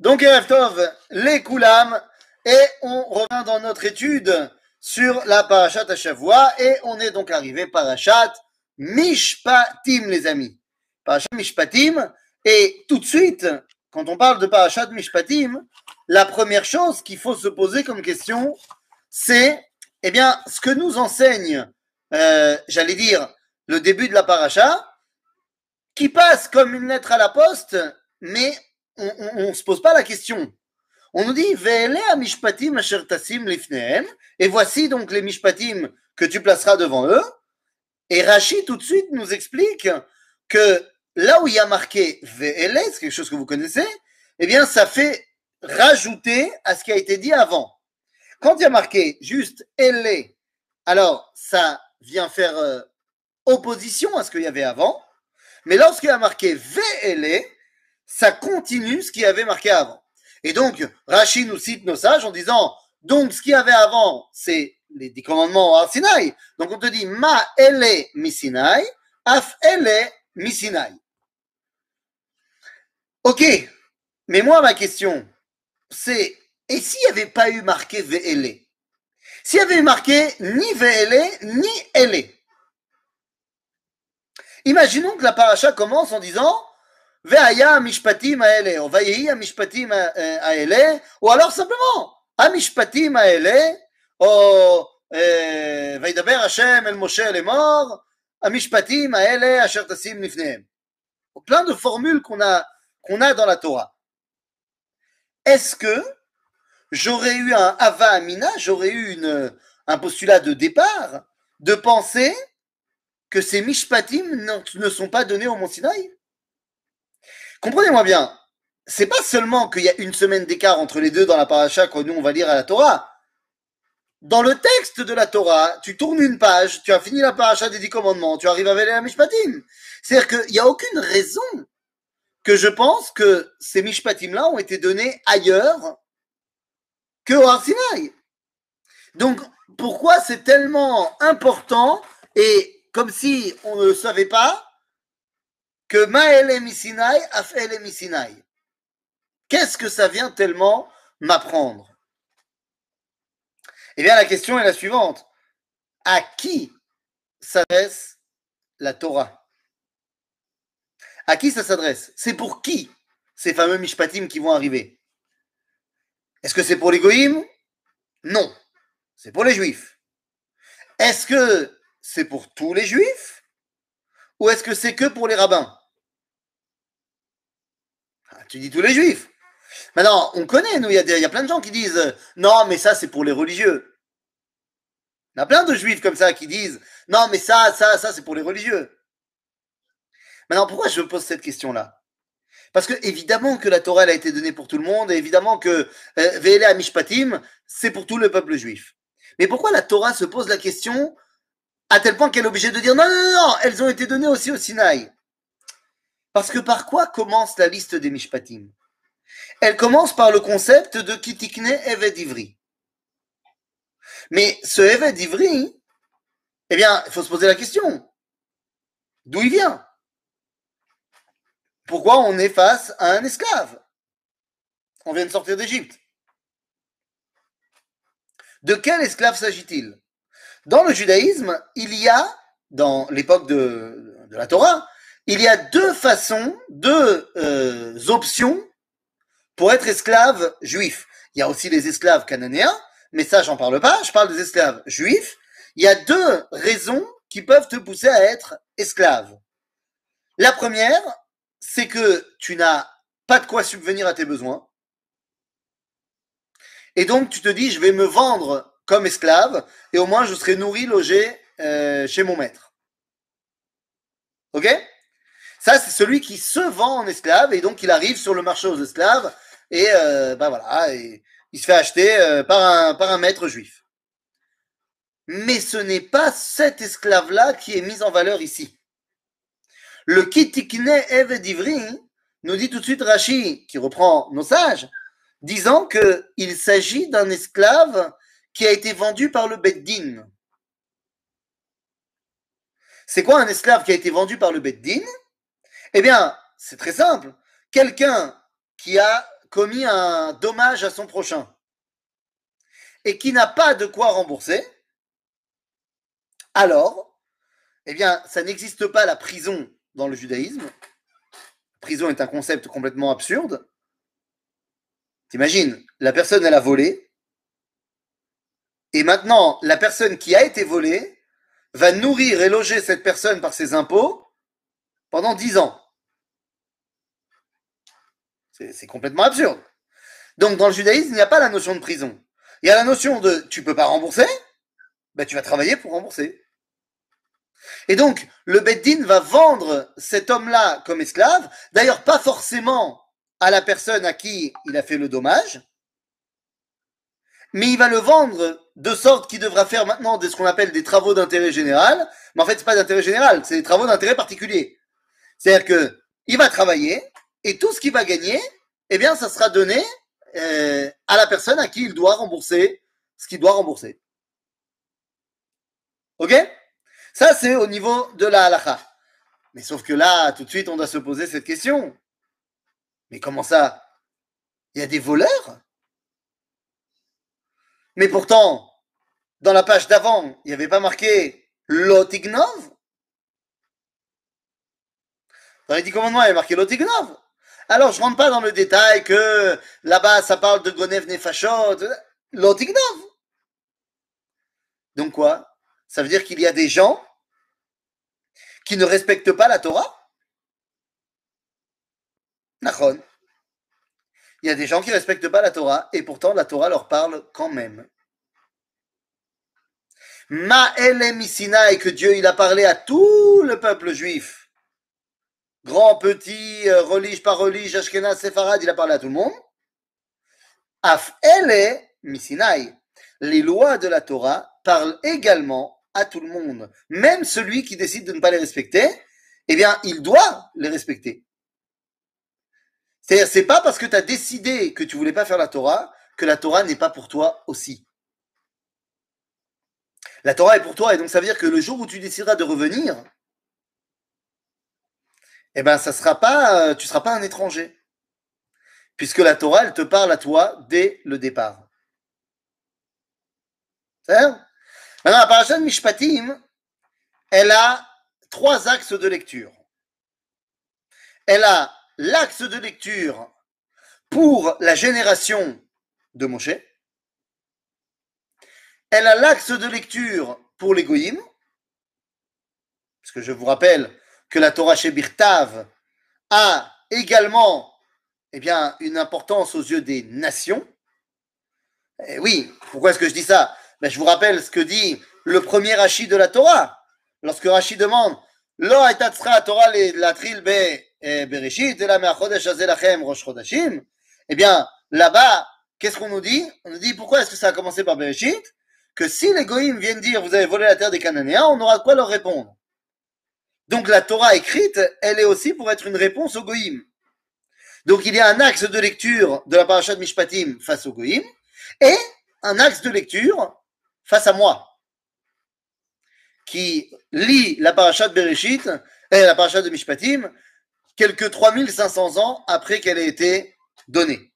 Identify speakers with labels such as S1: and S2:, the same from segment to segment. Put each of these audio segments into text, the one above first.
S1: Donc, Erev les Koulam, et on revient dans notre étude sur la Parashat Hashavua, et on est donc arrivé Parashat Mishpatim, les amis. Parashat Mishpatim, et tout de suite, quand on parle de Parashat Mishpatim, la première chose qu'il faut se poser comme question, c'est, eh bien, ce que nous enseigne, euh, j'allais dire, le début de la Parashat, qui passe comme une lettre à la poste, mais on ne se pose pas la question. On nous dit mishpatim lifnehem, et voici donc les mishpatim que tu placeras devant eux. Et Rachid tout de suite nous explique que là où il y a marqué Ve'ele, c'est quelque chose que vous connaissez, eh bien ça fait rajouter à ce qui a été dit avant. Quand il y a marqué juste Elle, alors ça vient faire euh, opposition à ce qu'il y avait avant. Mais lorsqu'il y a marqué Ve'ele, ça continue ce qui avait marqué avant. Et donc, Rachid nous cite nos sages en disant, donc ce qu'il y avait avant, c'est les dix commandements à Sinaï. Donc on te dit, ma ele mi Sinaï, af ele mi Sinaï. Ok, mais moi ma question, c'est, et s'il n'y avait pas eu marqué ve'ele S'il y avait eu marqué ni ve'ele, ni ele Imaginons que la paracha commence en disant, והיה mishpatim האלה, או ויהי המשפטים האלה, ou alors simplement, המשפטים האלה, או וידבר השם אל משה לאמור, המשפטים האלה אשר תשים לפניהם. Plein de formules qu'on a, qu'on a dans la Torah. Est-ce que j'aurais eu un Ava Amina, j'aurais eu une, un postulat de départ de penser que ces Mishpatim ne sont pas donnés au Mont Sinaï Comprenez-moi bien, c'est pas seulement qu'il y a une semaine d'écart entre les deux dans la paracha que nous on va lire à la Torah. Dans le texte de la Torah, tu tournes une page, tu as fini la paracha des dix commandements, tu arrives à la Mishpatim. C'est-à-dire qu'il n'y a aucune raison que je pense que ces Mishpatim-là ont été donnés ailleurs que au Arsinaï. Donc, pourquoi c'est tellement important et comme si on ne le savait pas, que Maël Misinaï a fait Misinaï. Qu'est-ce que ça vient tellement m'apprendre? Eh bien, la question est la suivante. À qui s'adresse la Torah? À qui ça s'adresse? C'est pour qui ces fameux Mishpatim qui vont arriver? Est-ce que c'est pour les Goïms? Non. C'est pour les Juifs. Est-ce que c'est pour tous les Juifs? Ou est-ce que c'est que pour les rabbins? Tu dis tous les juifs. Maintenant, on connaît, nous, il y, a plein de gens qui disent euh, non, mais ça, c'est pour les religieux. Il y a plein de juifs comme ça qui disent non, mais ça, ça, ça, c'est pour les religieux. Maintenant, pourquoi je pose cette question-là? Parce que, évidemment, que la Torah a été donnée pour tout le monde, et évidemment que euh, Ve'ele Amishpatim, c'est pour tout le peuple juif. Mais pourquoi la Torah se pose la question à tel point qu'elle est obligée de dire non, non, non, elles ont été données aussi au Sinaï? Parce que par quoi commence la liste des Mishpatim? Elle commence par le concept de Kitikne Eved Ivri. Mais ce Eved Ivri, eh bien, il faut se poser la question. D'où il vient? Pourquoi on est face à un esclave? On vient de sortir d'Égypte. De quel esclave s'agit-il? Dans le judaïsme, il y a, dans l'époque de, de la Torah, il y a deux façons, deux euh, options pour être esclave juif. Il y a aussi les esclaves cananéens, mais ça, j'en parle pas. Je parle des esclaves juifs. Il y a deux raisons qui peuvent te pousser à être esclave. La première, c'est que tu n'as pas de quoi subvenir à tes besoins. Et donc, tu te dis, je vais me vendre comme esclave et au moins je serai nourri, logé euh, chez mon maître. Ok? Ça, c'est celui qui se vend en esclave et donc il arrive sur le marché aux esclaves et euh, ben voilà, il se fait acheter euh, par, un, maître juif. Mais ce n'est pas cet esclave-là qui est mis en valeur ici. Le Kitikne Evedivri nous dit tout de suite Rashi, qui reprend nos sages, disant qu'il s'agit d'un esclave qui a été vendu par le Beddin. C'est quoi un esclave qui a été vendu par le Beddin eh bien, c'est très simple. Quelqu'un qui a commis un dommage à son prochain et qui n'a pas de quoi rembourser, alors, eh bien, ça n'existe pas la prison dans le judaïsme. Prison est un concept complètement absurde. T'imagines, la personne, elle a volé, et maintenant, la personne qui a été volée va nourrir et loger cette personne par ses impôts pendant dix ans. C'est complètement absurde. Donc, dans le judaïsme, il n'y a pas la notion de prison. Il y a la notion de tu peux pas rembourser, ben, tu vas travailler pour rembourser. Et donc, le Beddin va vendre cet homme-là comme esclave, d'ailleurs pas forcément à la personne à qui il a fait le dommage, mais il va le vendre de sorte qu'il devra faire maintenant ce qu'on appelle des travaux d'intérêt général, mais en fait, c'est pas d'intérêt général, c'est des travaux d'intérêt particulier. C'est-à-dire que il va travailler et tout ce qu'il va gagner, eh bien, ça sera donné euh, à la personne à qui il doit rembourser ce qu'il doit rembourser. Ok? Ça, c'est au niveau de la halakha. Mais sauf que là, tout de suite, on doit se poser cette question. Mais comment ça? Il y a des voleurs? Mais pourtant, dans la page d'avant, il n'y avait pas marqué Lotignov? Dans les dix commandements, il y avait marqué Lotignov. Alors, je rentre pas dans le détail que là-bas, ça parle de Gonev Nefashot, Lotignov. Donc quoi? Ça veut dire qu'il y a des gens qui ne respectent pas la Torah? Nachon. Il y a des gens qui ne respectent pas la Torah et pourtant la Torah leur parle quand même. Ma et que Dieu il a parlé à tout le peuple juif grand, petit, euh, par relige, Ashkenaz, Sepharad, il a parlé à tout le monde. Af ele misinai. Les lois de la Torah parlent également à tout le monde. Même celui qui décide de ne pas les respecter, eh bien, il doit les respecter. C'est-à-dire, c'est pas parce que tu as décidé que tu voulais pas faire la Torah que la Torah n'est pas pour toi aussi. La Torah est pour toi, et donc ça veut dire que le jour où tu décideras de revenir, eh ben, ça sera pas, euh, tu seras pas un étranger. Puisque la Torah, elle te parle à toi dès le départ. Maintenant, la paracha de Mishpatim, elle a trois axes de lecture. Elle a l'axe de lecture pour la génération de Moshe. Elle a l'axe de lecture pour les goyim. Parce que je vous rappelle que la Torah chez Birtav a également eh bien, une importance aux yeux des nations. Et eh oui, pourquoi est-ce que je dis ça? Ben, Je vous rappelle ce que dit le premier Rashi de la Torah. Lorsque Rashi demande Lo Torah la eh, bereshit. Eh bien, là-bas, qu'est-ce qu'on nous dit? On nous dit pourquoi est-ce que ça a commencé par Bereshit? Que si les goïms viennent dire vous avez volé la terre des Cananéens, on aura quoi leur répondre donc la Torah écrite, elle est aussi pour être une réponse au Goïm. Donc il y a un axe de lecture de la paracha de Mishpatim face au Goïm et un axe de lecture face à moi qui lit la paracha de Bereshit et la paracha de Mishpatim quelques 3500 ans après qu'elle ait été donnée.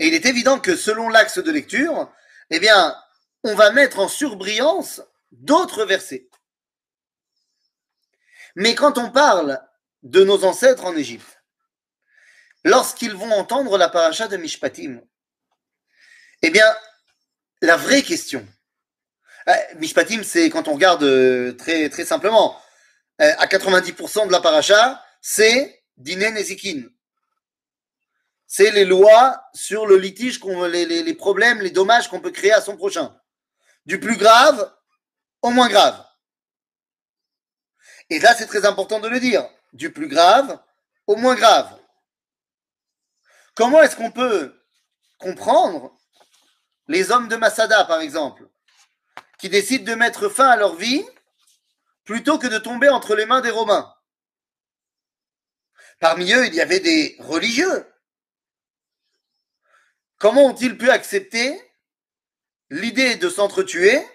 S1: Et il est évident que selon l'axe de lecture, eh bien, on va mettre en surbrillance d'autres versets. Mais quand on parle de nos ancêtres en Égypte, lorsqu'ils vont entendre la paracha de Mishpatim, eh bien, la vraie question, euh, Mishpatim, c'est quand on regarde euh, très, simplement, euh, à 90% de la paracha, c'est Dinen Nezikin. C'est les lois sur le litige, les problèmes, les dommages qu'on peut créer à son prochain. Du plus grave au moins grave. Et là, c'est très important de le dire, du plus grave au moins grave. Comment est-ce qu'on peut comprendre les hommes de Masada, par exemple, qui décident de mettre fin à leur vie plutôt que de tomber entre les mains des Romains? Parmi eux, il y avait des religieux. Comment ont-ils pu accepter l'idée de s'entretuer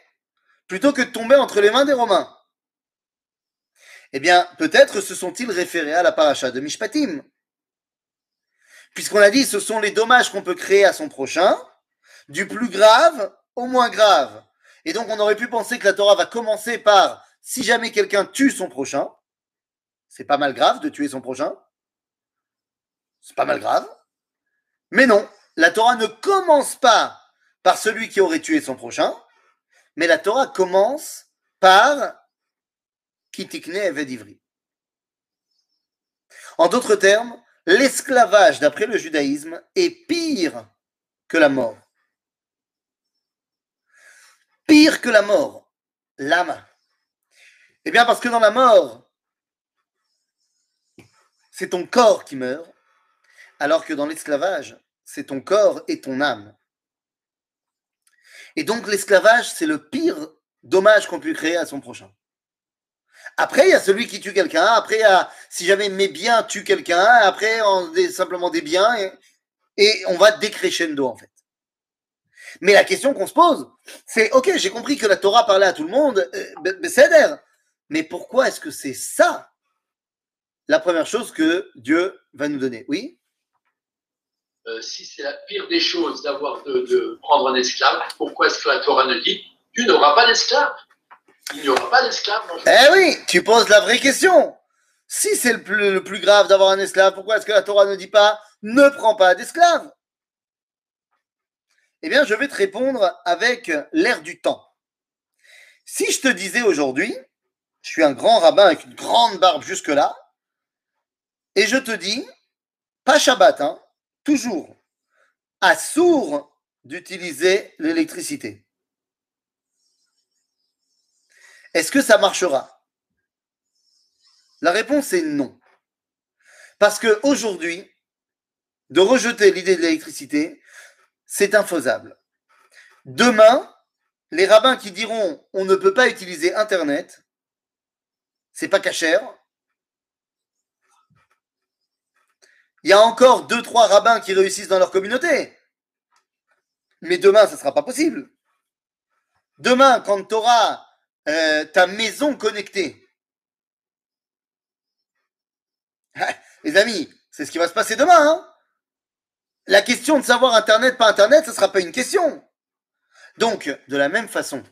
S1: plutôt que de tomber entre les mains des Romains? Eh bien, peut-être se sont-ils référés à la paracha de Mishpatim. Puisqu'on a dit, ce sont les dommages qu'on peut créer à son prochain, du plus grave au moins grave. Et donc, on aurait pu penser que la Torah va commencer par si jamais quelqu'un tue son prochain, c'est pas mal grave de tuer son prochain. C'est pas mal grave. Mais non, la Torah ne commence pas par celui qui aurait tué son prochain, mais la Torah commence par Kitikne Evedivri. En d'autres termes, l'esclavage, d'après le judaïsme, est pire que la mort. Pire que la mort, l'âme. Eh bien, parce que dans la mort, c'est ton corps qui meurt, alors que dans l'esclavage, c'est ton corps et ton âme. Et donc l'esclavage, c'est le pire dommage qu'on peut créer à son prochain. Après, il y a celui qui tue quelqu'un. Après, si jamais mes biens tuent quelqu'un. Après, on est simplement des biens et, on va décrescendo en fait. Mais la question qu'on se pose, c'est ok, j'ai compris que la Torah parlait à tout le monde, euh, mais pourquoi est-ce que c'est ça la première chose que Dieu va nous donner? Oui?
S2: Euh, Si c'est la pire des choses d'avoir de, de, prendre un esclave, pourquoi est-ce que la Torah ne dit? Tu n'auras pas d'esclave Il n'y aura pas d'esclave
S1: Eh oui, tu poses la vraie question. Si c'est le plus, le grave d'avoir un esclave, pourquoi est-ce que la Torah ne dit pas ne prends pas d'esclave Eh bien, je vais te répondre avec l'air du temps. Si je te disais aujourd'hui, je suis un grand rabbin avec une grande barbe jusque-là, et je te dis, pas Shabbat, hein, toujours, à sourd d'utiliser l'électricité. Est-ce que ça marchera? La réponse est non. Parce que aujourd'hui, de rejeter l'idée de l'électricité, c'est infaisable. Demain, les rabbins qui diront on ne peut pas utiliser Internet, c'est pas cachère, Il y a encore deux, trois rabbins qui réussissent dans leur communauté. Mais demain, ce ne sera pas possible. Demain, quand auras euh, ta maison connectée, les amis, c'est ce qui va se passer demain. Hein. la question de savoir Internet, pas Internet, ce ne sera pas une question. Donc, de la même façon,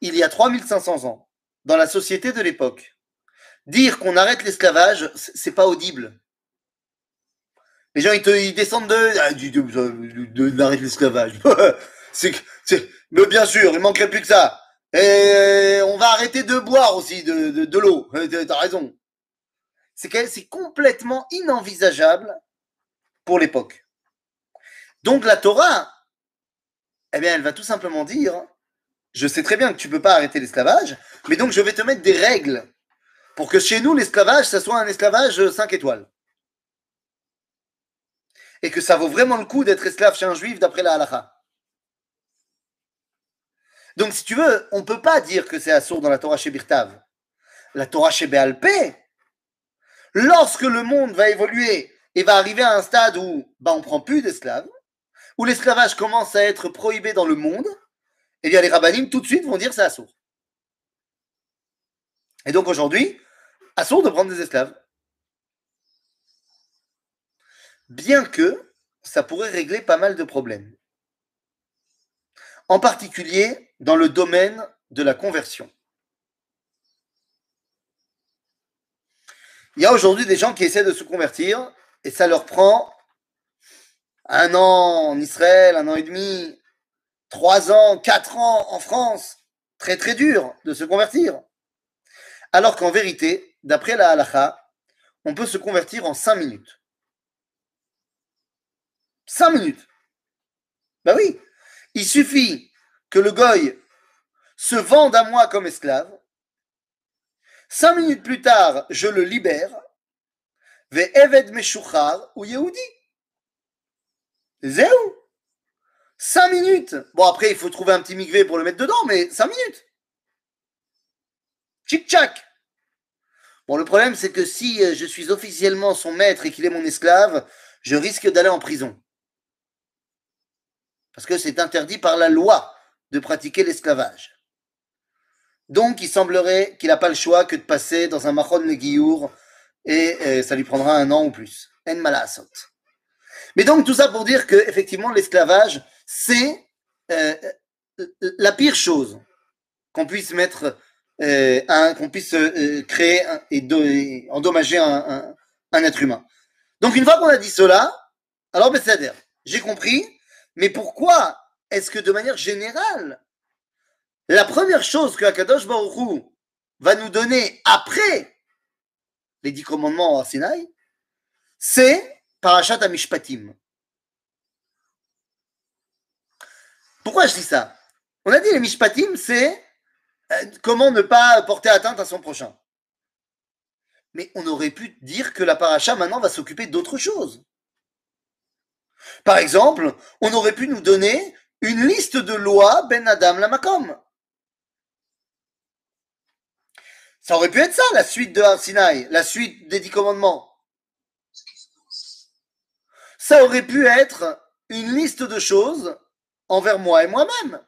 S1: il y a 3500 ans, dans la société de l'époque, dire qu'on arrête l'esclavage, c'est pas audible. Les gens, ils, te, descendent de, ah, de, l'esclavage. c'est, mais bien sûr, il manquerait plus que ça. Et on va arrêter de boire aussi de, de, l'eau. Euh, t'as raison. C'est, c'est complètement inenvisageable pour l'époque. Donc la Torah, eh bien, elle va tout simplement dire, je sais très bien que tu peux pas arrêter l'esclavage, mais donc je vais te mettre des règles pour que chez nous, l'esclavage, ça soit un esclavage 5 étoiles et que ça vaut vraiment le coup d'être esclave chez un juif d'après la halakha. Donc, si tu veux, on ne peut pas dire que c'est assourd dans la Torah chez Birtav. La Torah chez Béalpé, lorsque le monde va évoluer et va arriver à un stade où bah, on ne prend plus d'esclaves, où l'esclavage commence à être prohibé dans le monde, eh bien les rabbinim tout de suite vont dire c'est assourd. Et donc aujourd'hui, assourd de prendre des esclaves bien que ça pourrait régler pas mal de problèmes. En particulier dans le domaine de la conversion. Il y a aujourd'hui des gens qui essaient de se convertir et ça leur prend un an en Israël, un an et demi, trois ans, quatre ans en France. Très très dur de se convertir. Alors qu'en vérité, d'après la halakha, on peut se convertir en cinq minutes. Cinq minutes. Ben oui, il suffit que le goy se vende à moi comme esclave. Cinq minutes plus tard, je le libère. Ve eved meshuchar ou Yehudi. Zéou. Cinq minutes. Bon, après, il faut trouver un petit migvé pour le mettre dedans, mais cinq minutes. Tchic-tchac. Bon, le problème, c'est que si euh, je suis officiellement son maître et qu'il est mon esclave, je risque d'aller en prison parce que c'est interdit par la loi de pratiquer l'esclavage. Donc, il semblerait qu'il n'a pas le choix que de passer dans un machon Negiour et, et ça lui prendra un an ou plus. En malasot. Mais donc tout ça pour dire que effectivement l'esclavage, c'est euh, la pire chose qu'on puisse mettre, euh, qu'on puisse euh, créer et, endommager un, un, être humain. Donc une fois qu'on a dit cela, alors ben, c'est-à-dire, j'ai compris, mais pourquoi est-ce que de manière générale, la première chose que Akadosh Baruch va nous donner après les dix commandements à Sinaï, c'est Parashat Amishpatim. Pourquoi je dis ça? On a dit les Mishpatim, c'est euh, comment ne pas porter atteinte à son prochain. Mais on aurait pu dire que la paracha maintenant va s'occuper d'autre chose. Par exemple, on aurait pu nous donner une liste de lois Ben Adam Lamakom. Ça aurait pu être ça, la suite de Arsinaï, la suite des dix commandements. Ça aurait pu être une liste de choses envers moi et moi-même.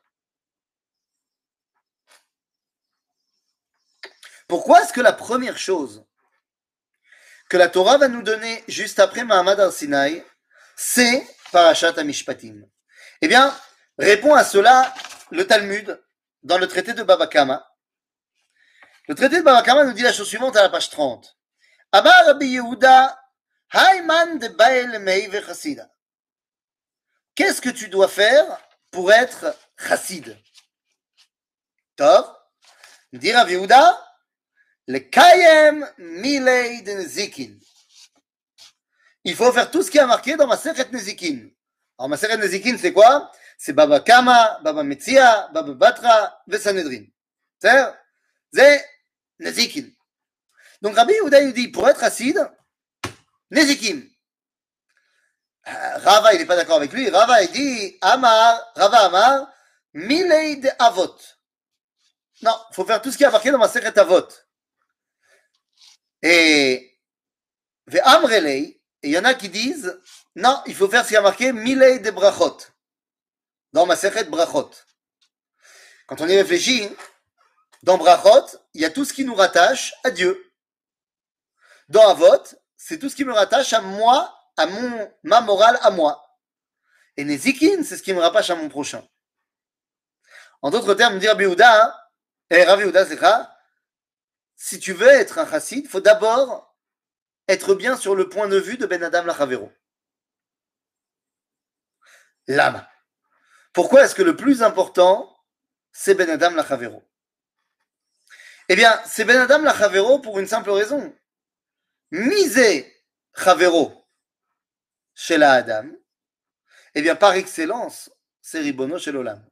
S1: Pourquoi est-ce que la première chose que la Torah va nous donner juste après Mahamad al-Sinaï, c'est Parashat Amishpatim Eh bien, répond à cela le Talmud dans le traité de Baba Kama. Le traité de Baba Kama nous dit la chose suivante à la page 30. Abba Rabbi Yehuda, de Qu'est-ce que tu dois faire pour être chassid? Tov, dit Rabbi Yehuda, le Kayem Milei de Nezikin. Il faut faire tout ce qui est marqué dans ma Seret Nezikin. Alors ma Seret Nezikin, c'est quoi? C'est Baba Kama, Baba Metzia, Baba Batra, Vesanedrin. C'est C'est Nezikin. Donc Rabbi Yehuda il dit, pour être acide, Nezikim. Euh, Rava, il n'est pas d'accord avec lui. Rava, il dit, Amar, Rava Amar, Mileid Avot. Non, il faut faire tout ce qui est marqué dans ma Seret Avot. Et et il y en a qui disent non, il faut faire ce qui a marqué Milei de Brachot dans ma Brachot. Quand on y réfléchit, dans Brachot, il y a tout ce qui nous rattache à Dieu. Dans Avot, c'est tout ce qui me rattache à moi, à mon, ma morale à moi. Et Nezikin, c'est ce qui me rattache à mon prochain. En d'autres termes, dire Biouda, et eh, Rav si tu veux être un chassid, il faut d'abord être bien sur le point de vue de Ben Adam Lachavero. L'âme. Pourquoi est-ce que le plus important, c'est Ben Adam Lachavero Eh bien, c'est Ben Adam Lachavero pour une simple raison. Miser Chavero chez la Adam, eh bien, par excellence, c'est Ribono chez l'Olam.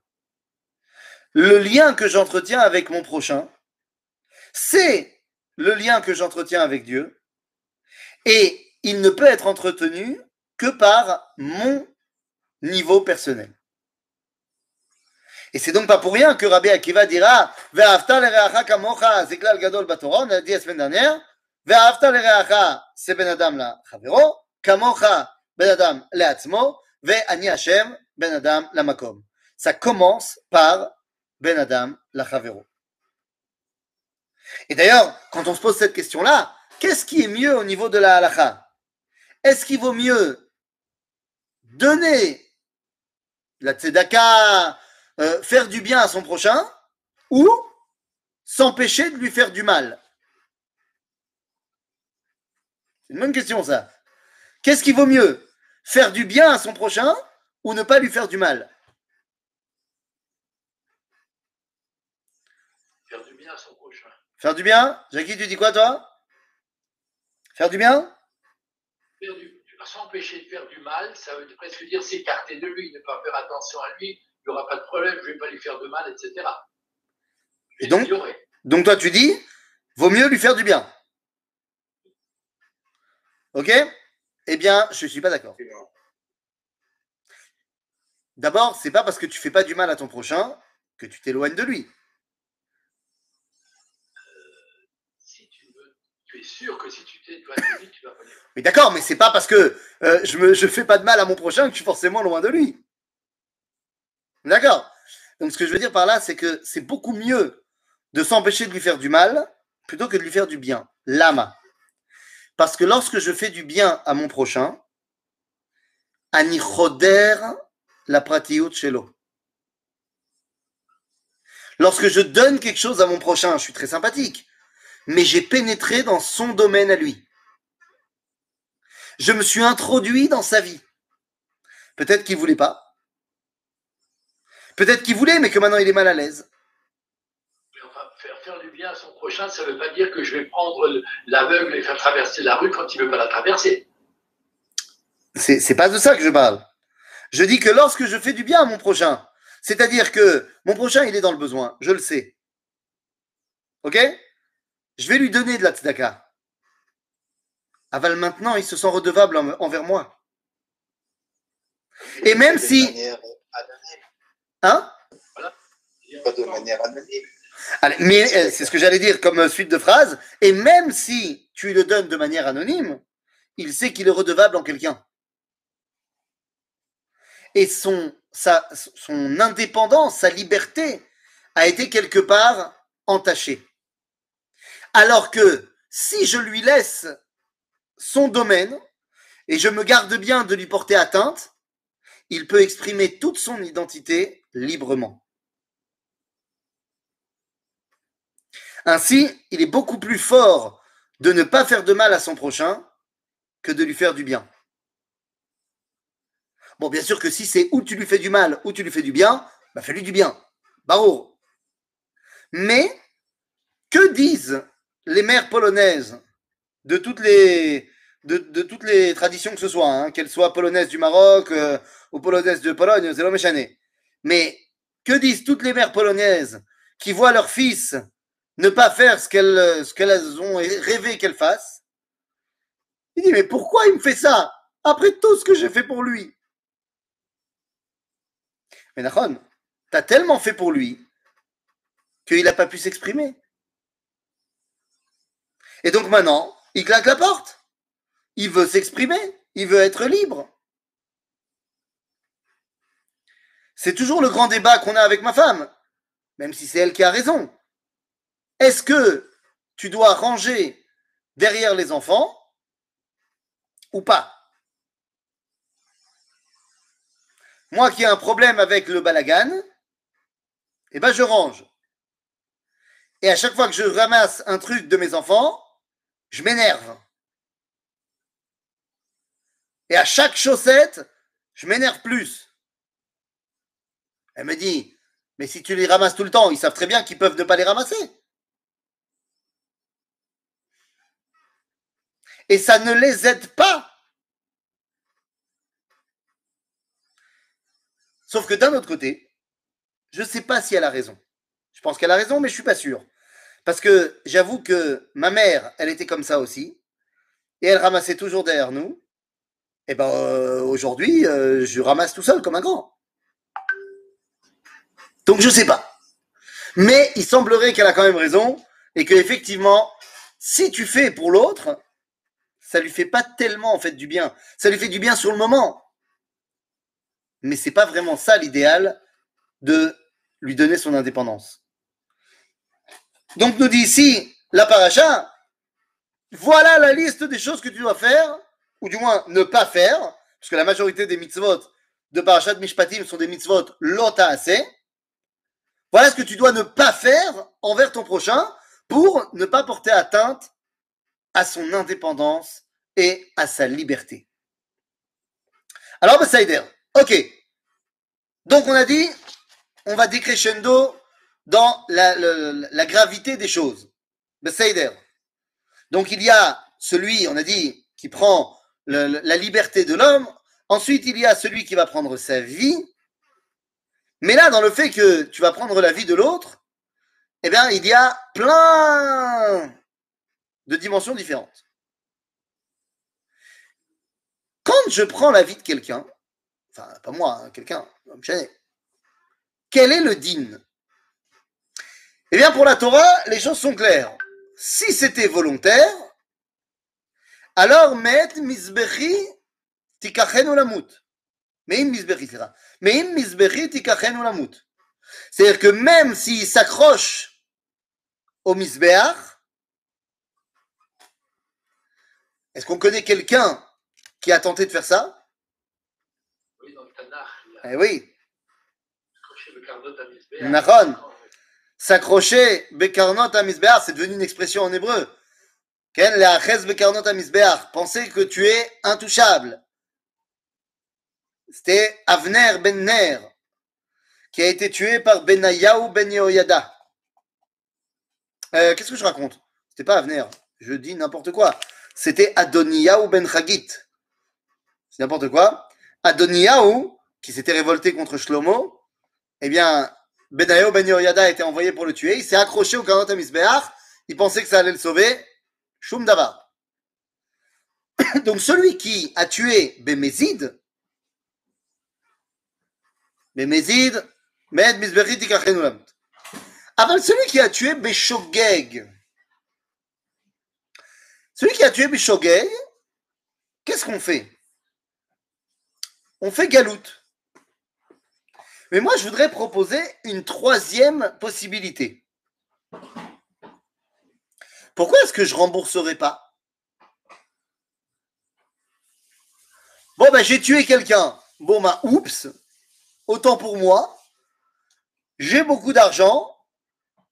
S1: Le lien que j'entretiens avec mon prochain, c'est le lien que j'entretiens avec Dieu, et il ne peut être entretenu que par mon niveau personnel. Et c'est donc pas pour rien que Rabbi Akiva dira Ve'afta le'reacha kamocha zeklal gadol batora, on a dit la semaine dernière Ve'afta le'reacha c'est ben adam la chavero, kamocha ben adam le'atzmo, ve'ani Hashem ben adam la makom. Ça commence par ben adam la chavero. Et d'ailleurs, quand on se pose cette question-là, qu'est-ce qui est mieux au niveau de la halakha? Est-ce qu'il vaut mieux donner la tzedaka, euh, faire du bien à son prochain, ou s'empêcher de lui faire du mal? C'est une bonne question, ça. Qu'est-ce qui vaut mieux? Faire du bien à son prochain ou ne pas lui faire du mal? Faire du bien? Jackie, tu dis quoi, toi? Faire du bien
S2: S'empêcher de faire du mal, ça veut presque dire s'écarter de lui, ne pas faire attention à lui, il n'y aura pas de problème, je ne vais pas lui faire de mal, etc.
S1: Et donc, donc, toi, tu dis, vaut mieux lui faire du bien. Ok? Eh bien, je ne suis pas d'accord. D'abord, c'est pas parce que tu fais pas du mal à ton prochain que tu t'éloignes de lui.
S2: tu es sûr que si tu
S1: Mais d'accord, mais c'est pas parce que euh, je ne je fais pas de mal à mon prochain que je suis forcément loin de lui. D'accord Donc ce que je veux dire par là, c'est que c'est beaucoup mieux de s'empêcher de lui faire du mal plutôt que de lui faire du bien. Lama. Parce que lorsque je fais du bien à mon prochain, ani choder la pratiyut shelo. Lorsque je donne quelque chose à mon prochain, je suis très sympathique, mais j'ai pénétré dans son domaine à lui. Je me suis introduit dans sa vie. Peut-être qu'il voulait pas. Peut-être qu'il voulait, mais que maintenant il est mal à l'aise.
S2: Mais enfin, faire, faire du bien à son prochain, ça ne veut pas dire que je vais prendre l'aveugle et faire traverser la rue quand il ne veut pas la traverser.
S1: C'est, c'est pas de ça que je parle. Je dis que lorsque je fais du bien à mon prochain, c'est-à-dire que mon prochain, il est dans le besoin, je le sais. Ok? Je vais lui donner de la tzedaka. Aval maintenant, il se sent redevable en- envers moi. Et même
S3: De
S1: si.
S3: manière anonyme,
S1: Hein?
S3: Pas de manière anonyme.
S1: Allez, mais euh, c'est ce que j'allais dire comme euh, suite de phrase. Et même si tu le donnes de manière anonyme, il sait qu'il est redevable en quelqu'un. Et son, sa, son indépendance, sa liberté a été quelque part entachée. Alors que si je lui laisse son domaine et je me garde bien de lui porter atteinte, il peut exprimer toute son identité librement. Ainsi, il est beaucoup plus fort de ne pas faire de mal à son prochain que de lui faire du bien. Bon, bien sûr que si c'est ou tu lui fais du mal ou tu lui fais du bien, bah fais-lui du bien. Barreau. Mais que disent les mères polonaises de toutes les, traditions que ce soit, hein, qu'elles soient polonaises du Maroc euh, ou polonaises de Pologne, c'est l'homme échané. Mais que disent toutes les mères polonaises qui voient leur fils ne pas faire ce qu'elles qu'elles ont rêvé qu'elle fasse Il dit mais pourquoi il me fait ça après tout ce que j'ai fait pour lui? Mais Nahon, t'as tellement fait pour lui qu'il n'a pas pu s'exprimer. Et donc maintenant, il claque la porte. Il veut s'exprimer, il veut être libre. C'est toujours le grand débat qu'on a avec ma femme, même si c'est elle qui a raison. Est-ce que tu dois ranger derrière les enfants ou pas? Moi qui ai un problème avec le balagan, eh ben je range. Et à chaque fois que je ramasse un truc de mes enfants, je m'énerve. Et à chaque chaussette, je m'énerve plus. Elle me dit, mais si tu les ramasses tout le temps, ils savent très bien qu'ils peuvent ne pas les ramasser. Et ça ne les aide pas. Sauf que d'un autre côté, je ne sais pas si elle a raison. Je pense qu'elle a raison, mais je suis pas sûr. Parce que j'avoue que ma mère, elle était comme ça aussi. Et elle ramassait toujours derrière nous. Et ben euh, aujourd'hui, euh, je ramasse tout seul comme un grand. Donc je sais pas. Mais il semblerait qu'elle a quand même raison et que effectivement, si tu fais pour l'autre, ça lui fait pas tellement en fait du bien. Ça lui fait du bien sur le moment. Mais c'est pas vraiment ça l'idéal de lui donner son indépendance. Donc nous dit ici la paracha, voilà la liste des choses que tu dois faire, ou du moins ne pas faire, parce que la majorité des mitzvot de parachat Mishpatim sont des mitzvot lota assez. Voilà ce que tu dois ne pas faire envers ton prochain pour ne pas porter atteinte à son indépendance et à sa liberté. Alors, Bassaider, ok. Donc on a dit, on va décrescendo dans la, gravité des choses. Besséder. Donc il y a celui, on a dit, qui prend la liberté de l'homme. Ensuite, il y a celui qui va prendre sa vie. Mais là, dans le fait que tu vas prendre la vie de l'autre, eh bien, il y a plein de dimensions différentes. Quand je prends la vie de quelqu'un, enfin, pas moi, hein, quelqu'un, quel est le din eh bien, pour la Torah, les choses sont claires. Si c'était volontaire, alors met misbechi tikachenu lamut. Mais misbechi, c'est ça. Mais misbechi tikachenu lamut. C'est-à-dire que même s'il s'accroche au misbeach, est-ce qu'on connaît quelqu'un qui a tenté de faire ça?
S2: Le Tanakh,
S1: Eh oui,
S2: accroché le carnot à Misbéach.
S1: Nachon. S'accrocher, bekarnot c'est devenu une expression en hébreu. Ken le'aches bekarnot que tu es intouchable. C'était Avner ben Ner, qui a été tué par Benayahu ben Yehoyada. Euh, Qu'est-ce que je raconte? C'était pas Avner, je dis n'importe quoi. C'était Adoniyahu ben Chagit. C'est n'importe quoi. Adoniyahu, qui s'était révolté contre Shlomo, eh bien, Benayo ben Yehoyada a été envoyé pour le tuer. Il s'est accroché au Karnot. Il pensait que ça allait le sauver. Shum. Donc celui qui a tué Bémézid, Bémézid, Med Misbechit Ikachenu Lamut. Avant celui qui a tué Béshogeg, celui qui a tué Béshogeg, qu'est-ce qu'on fait? On fait galoute. Mais moi, je voudrais proposer une troisième possibilité. Pourquoi est-ce que je rembourserai pas? Bon, ben, j'ai tué quelqu'un. Bon, ben, oups. Autant pour moi. J'ai beaucoup d'argent.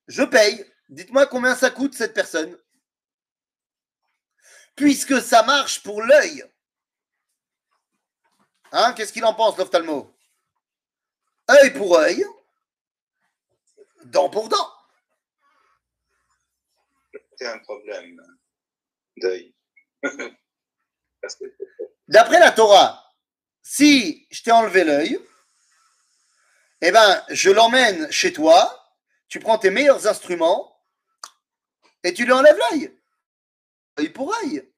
S1: Je paye. Dites-moi combien ça coûte cette personne. Puisque ça marche pour l'œil. Hein, qu'est-ce qu'il en pense, l'ophtalmo? Œil pour œil, dent pour dent.
S3: C'est un problème d'œil.
S1: D'après la Torah, si je t'ai enlevé l'œil, eh ben, je l'emmène chez toi, tu prends tes meilleurs instruments et tu lui enlèves l'œil. Œil pour œil.